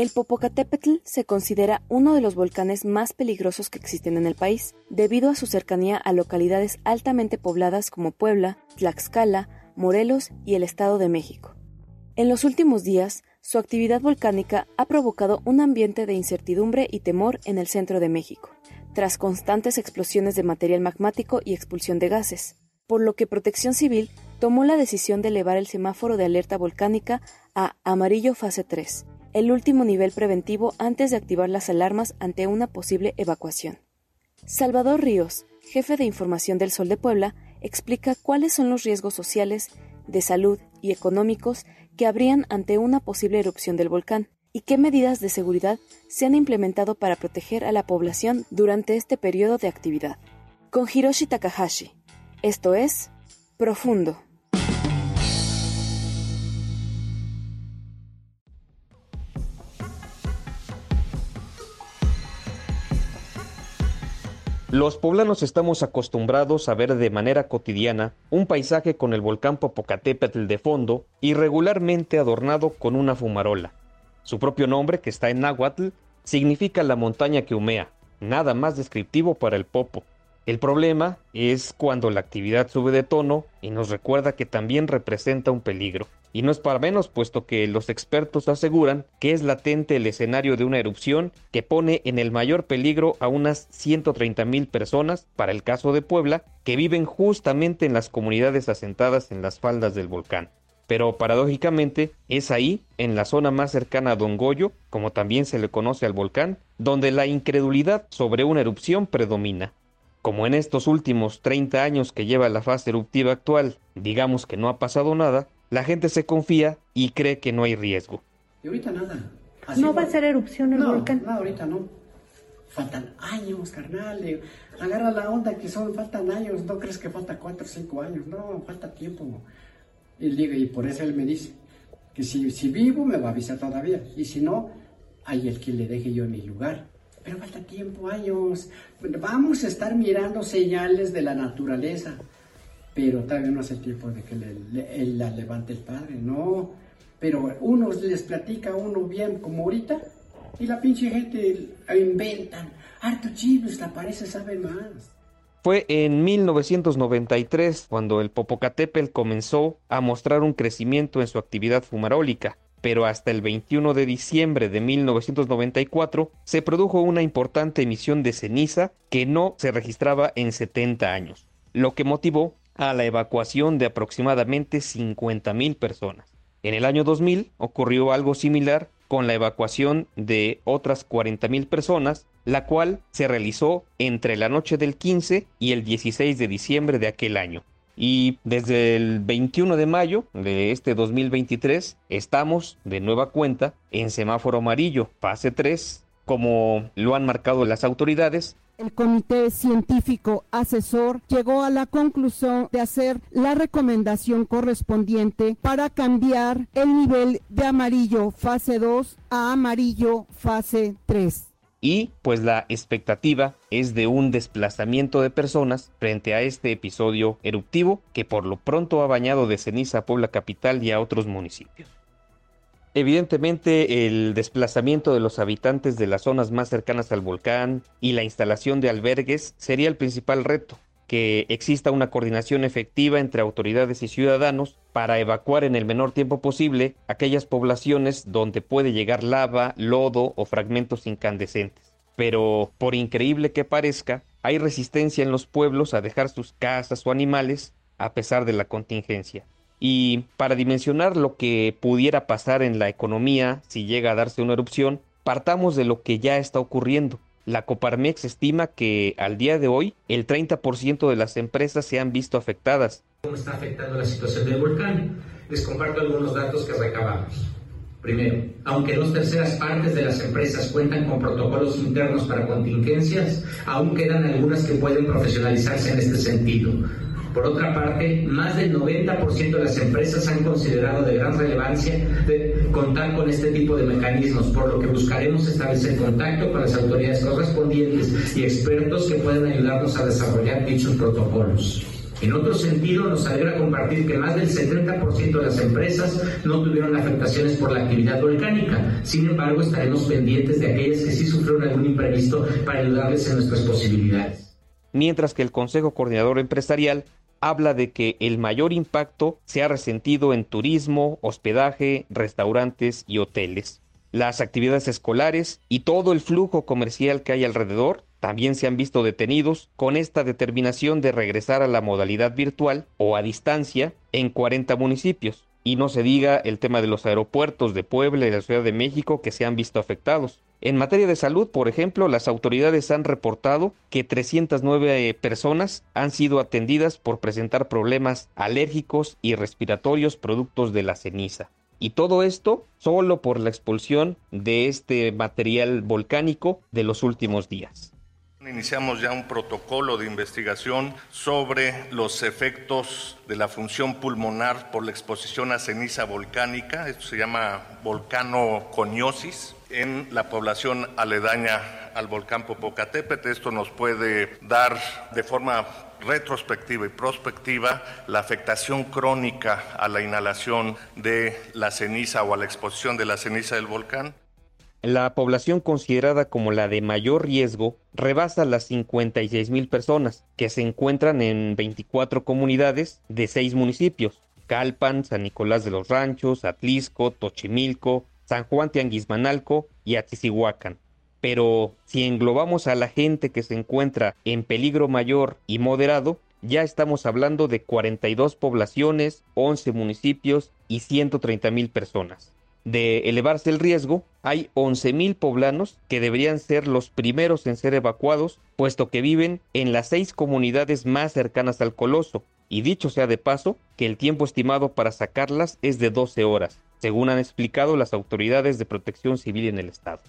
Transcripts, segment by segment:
El Popocatépetl se considera uno de los volcanes más peligrosos que existen en el país, debido a su cercanía a localidades altamente pobladas como Puebla, Tlaxcala, Morelos y el Estado de México. En los últimos días, su actividad volcánica ha provocado un ambiente de incertidumbre y temor en el centro de México, tras constantes explosiones de material magmático y expulsión de gases, por lo que Protección Civil tomó la decisión de elevar el semáforo de alerta volcánica a amarillo fase 3, el último nivel preventivo antes de activar las alarmas ante una posible evacuación. Salvador Ríos, jefe de información del Sol de Puebla, explica cuáles son los riesgos sociales, de salud y económicos que habrían ante una posible erupción del volcán y qué medidas de seguridad se han implementado para proteger a la población durante este periodo de actividad. Con Hiroshi Takahashi. Esto es Profundo. Los poblanos estamos acostumbrados a ver de manera cotidiana un paisaje con el volcán Popocatépetl de fondo y regularmente adornado con una fumarola. Su propio nombre, que está en náhuatl, significa la montaña que humea, nada más descriptivo para el Popo. El problema es cuando la actividad sube de tono y nos recuerda que también representa un peligro. Y no es para menos, puesto que los expertos aseguran que es latente el escenario de una erupción que pone en el mayor peligro a unas 130 mil personas, para el caso de Puebla, que viven justamente en las comunidades asentadas en las faldas del volcán. Pero paradójicamente es ahí, en la zona más cercana a Don Goyo, como también se le conoce al volcán, donde la incredulidad sobre una erupción predomina. Como en estos últimos 30 años que lleva la fase eruptiva actual, digamos que no ha pasado nada, la gente se confía y cree que no hay riesgo. Y ahorita nada. ¿No va a ser erupción el no, volcán? No, ahorita no. Faltan años, carnal. Agarra la onda que son, faltan años. No crees que falta cuatro o cinco años. No, falta tiempo. Y, y por eso él me dice que si, si vivo me va a avisar todavía. Y si no, hay el que le deje yo en mi lugar. Pero falta tiempo, años. Vamos a estar mirando señales de la naturaleza pero todavía no hace tiempo de que le, él la levante el padre, no. Pero uno les platica a uno bien como ahorita y la pinche gente inventan. Harto chivos, la parece sabe más. Fue en 1993 cuando el Popocatépetl comenzó a mostrar un crecimiento en su actividad fumarólica, pero hasta el 21 de diciembre de 1994 se produjo una importante emisión de ceniza que no se registraba en 70 años, lo que motivó a la evacuación de aproximadamente 50.000 personas. En el año 2000 ocurrió algo similar con la evacuación de otras 40.000 personas, la cual se realizó entre la noche del 15 y el 16 de diciembre de aquel año. Y desde el 21 de mayo de este 2023 estamos de nueva cuenta en semáforo amarillo, fase 3, como lo han marcado las autoridades, el comité científico asesor llegó a la conclusión de hacer la recomendación correspondiente para cambiar el nivel de amarillo fase 2 a amarillo fase 3 y pues la expectativa es de un desplazamiento de personas frente a este episodio eruptivo que por lo pronto ha bañado de ceniza a Puebla Capital y a otros municipios. Evidentemente, el desplazamiento de los habitantes de las zonas más cercanas al volcán y la instalación de albergues sería el principal reto, que exista una coordinación efectiva entre autoridades y ciudadanos para evacuar en el menor tiempo posible aquellas poblaciones donde puede llegar lava, lodo o fragmentos incandescentes. Pero, por increíble que parezca, hay resistencia en los pueblos a dejar sus casas o animales a pesar de la contingencia. Y para dimensionar lo que pudiera pasar en la economía si llega a darse una erupción, partamos de lo que ya está ocurriendo. La Coparmex estima que al día de hoy el 30% de las empresas se han visto afectadas. ¿Cómo está afectando la situación del volcán? Les comparto algunos datos que recabamos. Primero, aunque dos terceras partes de las empresas cuentan con protocolos internos para contingencias, aún quedan algunas que pueden profesionalizarse en este sentido. Por otra parte, más del 90% de las empresas han considerado de gran relevancia de contar con este tipo de mecanismos, por lo que buscaremos establecer contacto con las autoridades correspondientes y expertos que puedan ayudarnos a desarrollar dichos protocolos. En otro sentido, nos alegra compartir que más del 70% de las empresas no tuvieron afectaciones por la actividad volcánica. Sin embargo, estaremos pendientes de aquellas que sí sufrieron algún imprevisto para ayudarles en nuestras posibilidades. Mientras que el Consejo Coordinador Empresarial habla de que el mayor impacto se ha resentido en turismo, hospedaje, restaurantes y hoteles. Las actividades escolares y todo el flujo comercial que hay alrededor también se han visto detenidos con esta determinación de regresar a la modalidad virtual o a distancia en 40 municipios. Y no se diga el tema de los aeropuertos de Puebla y la Ciudad de México que se han visto afectados. En materia de salud, por ejemplo, las autoridades han reportado que 309 personas han sido atendidas por presentar problemas alérgicos y respiratorios productos de la ceniza. Y todo esto solo por la expulsión de este material volcánico de los últimos días. Iniciamos ya un protocolo de investigación sobre los efectos de la función pulmonar por la exposición a ceniza volcánica, esto se llama volcanoconiosis, en la población aledaña al volcán Popocatépetl. Esto nos puede dar de forma retrospectiva y prospectiva la afectación crónica a la inhalación de la ceniza o a la exposición de la ceniza del volcán. La población considerada como la de mayor riesgo rebasa las 56 mil personas, que se encuentran en 24 comunidades de 6 municipios: Calpan, San Nicolás de los Ranchos, Atlisco, Tochimilco, San Juan Tianguismanalco y Atisihuacan. Pero si englobamos a la gente que se encuentra en peligro mayor y moderado, ya estamos hablando de 42 poblaciones, 11 municipios y 130 mil personas de elevarse el riesgo, hay 11.000 poblanos que deberían ser los primeros en ser evacuados, puesto que viven en las seis comunidades más cercanas al coloso, y dicho sea de paso, que el tiempo estimado para sacarlas es de 12 horas, según han explicado las autoridades de protección civil en el estado.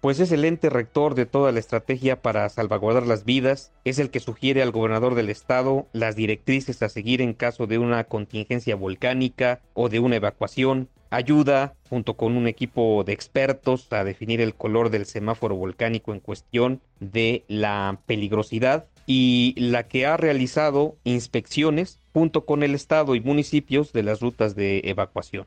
Pues es el ente rector de toda la estrategia para salvaguardar las vidas, es el que sugiere al gobernador del estado las directrices a seguir en caso de una contingencia volcánica o de una evacuación, ayuda junto con un equipo de expertos a definir el color del semáforo volcánico en cuestión de la peligrosidad y la que ha realizado inspecciones junto con el Estado y municipios de las rutas de evacuación.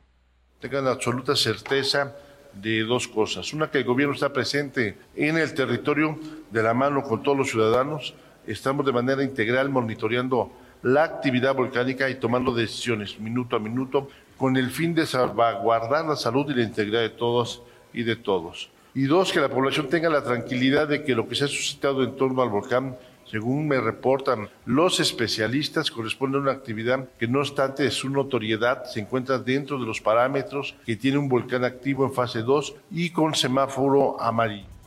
Tengan absoluta certeza de dos cosas. Una, que el gobierno está presente en el territorio de la mano con todos los ciudadanos. Estamos de manera integral monitoreando la actividad volcánica y tomando decisiones minuto a minuto con el fin de salvaguardar la salud y la integridad de todos y de todos. Y dos, que la población tenga la tranquilidad de que lo que se ha suscitado en torno al volcán, según me reportan los especialistas, corresponde a una actividad que no obstante su notoriedad se encuentra dentro de los parámetros que tiene un volcán activo en fase 2 y con semáforo amarillo.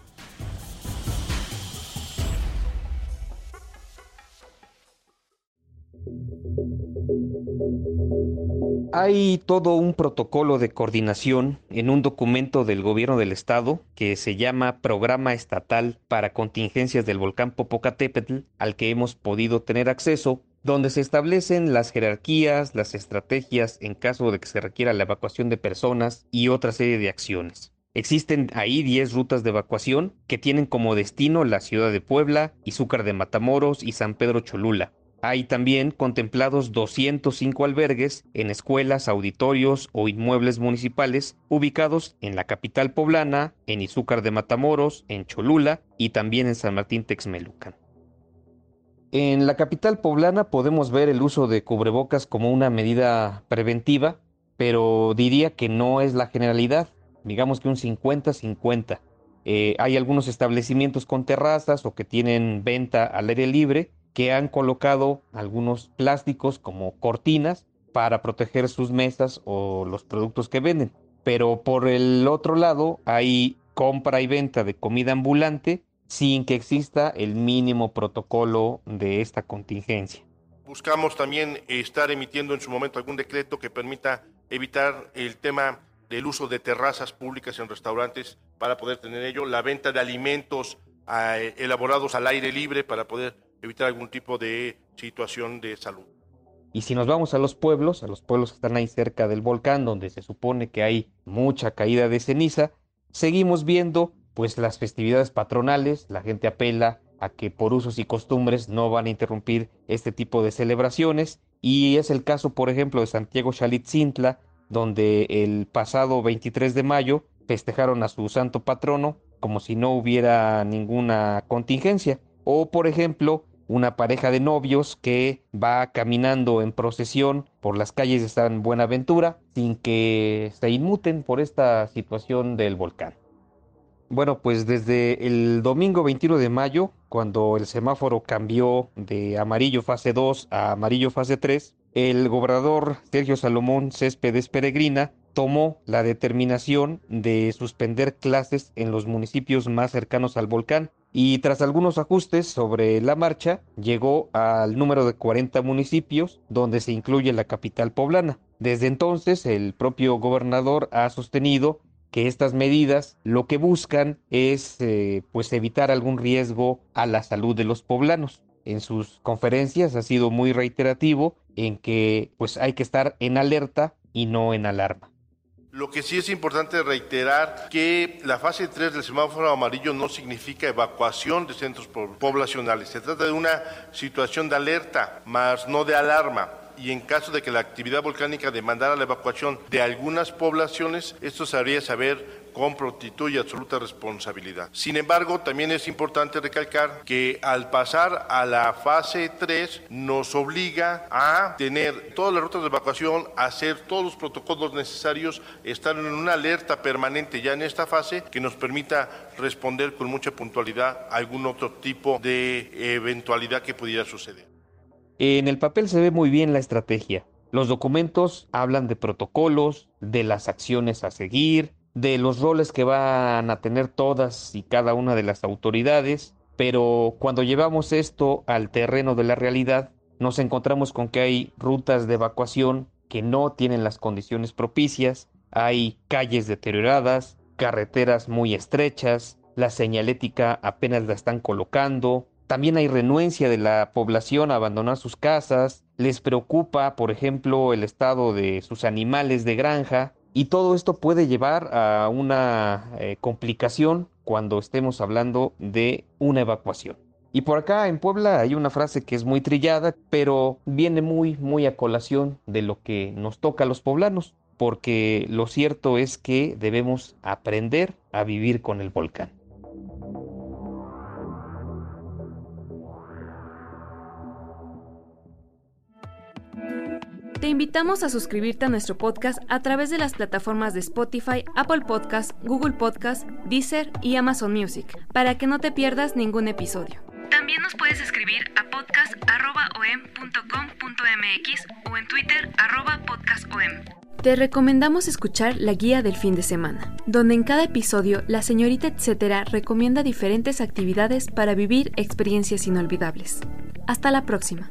Hay todo un protocolo de coordinación en un documento del gobierno del estado que se llama Programa Estatal para Contingencias del Volcán Popocatépetl, al que hemos podido tener acceso, donde se establecen las jerarquías, las estrategias en caso de que se requiera la evacuación de personas y otra serie de acciones. Existen ahí 10 rutas de evacuación que tienen como destino la ciudad de Puebla, Izúcar de Matamoros y San Pedro Cholula. Hay también contemplados 205 albergues en escuelas, auditorios o inmuebles municipales ubicados en la capital poblana, en Izúcar de Matamoros, en Cholula y también en San Martín Texmelucan. En la capital poblana podemos ver el uso de cubrebocas como una medida preventiva, pero diría que no es la generalidad, digamos que un 50-50. Eh, hay algunos establecimientos con terrazas o que tienen venta al aire libre que han colocado algunos plásticos como cortinas para proteger sus mesas o los productos que venden. Pero por el otro lado hay compra y venta de comida ambulante sin que exista el mínimo protocolo de esta contingencia. Buscamos también estar emitiendo en su momento algún decreto que permita evitar el tema del uso de terrazas públicas en restaurantes para poder tener ello, la venta de alimentos eh, elaborados al aire libre para poder evitar algún tipo de situación de salud. Y si nos vamos a los pueblos, a los pueblos que están ahí cerca del volcán, donde se supone que hay mucha caída de ceniza, seguimos viendo pues las festividades patronales, la gente apela a que por usos y costumbres no van a interrumpir este tipo de celebraciones y es el caso por ejemplo de Santiago Xalitzintla, donde el pasado 23 de mayo festejaron a su santo patrono como si no hubiera ninguna contingencia. O por ejemplo, una pareja de novios que va caminando en procesión por las calles de San Buenaventura sin que se inmuten por esta situación del volcán. Bueno, pues desde el domingo 21 de mayo, cuando el semáforo cambió de amarillo fase 2 a amarillo fase 3, el gobernador Sergio Salomón Céspedes Peregrina tomó la determinación de suspender clases en los municipios más cercanos al volcán y tras algunos ajustes sobre la marcha llegó al número de 40 municipios donde se incluye la capital poblana. Desde entonces el propio gobernador ha sostenido que estas medidas lo que buscan es eh, pues evitar algún riesgo a la salud de los poblanos. En sus conferencias ha sido muy reiterativo en que pues hay que estar en alerta y no en alarma. Lo que sí es importante reiterar que la fase 3 del semáforo amarillo no significa evacuación de centros poblacionales. Se trata de una situación de alerta, más no de alarma y en caso de que la actividad volcánica demandara la evacuación de algunas poblaciones, esto se haría saber con prontitud y absoluta responsabilidad. Sin embargo, también es importante recalcar que al pasar a la fase 3 nos obliga a tener todas las rutas de evacuación, hacer todos los protocolos necesarios, estar en una alerta permanente ya en esta fase que nos permita responder con mucha puntualidad a algún otro tipo de eventualidad que pudiera suceder. En el papel se ve muy bien la estrategia. Los documentos hablan de protocolos, de las acciones a seguir, de los roles que van a tener todas y cada una de las autoridades, pero cuando llevamos esto al terreno de la realidad, nos encontramos con que hay rutas de evacuación que no tienen las condiciones propicias, hay calles deterioradas, carreteras muy estrechas, la señalética apenas la están colocando, también hay renuencia de la población a abandonar sus casas, les preocupa, por ejemplo, el estado de sus animales de granja, y todo esto puede llevar a una eh, complicación cuando estemos hablando de una evacuación. Y por acá en Puebla hay una frase que es muy trillada, pero viene muy, muy a colación de lo que nos toca a los poblanos, porque lo cierto es que debemos aprender a vivir con el volcán. Te invitamos a suscribirte a nuestro podcast a través de las plataformas de Spotify, Apple Podcast, Google Podcast, Deezer y Amazon Music, para que no te pierdas ningún episodio. También nos puedes escribir a podcast.om.com.mx o en Twitter podcastom. Te recomendamos escuchar la guía del fin de semana, donde en cada episodio la señorita etcétera recomienda diferentes actividades para vivir experiencias inolvidables. Hasta la próxima.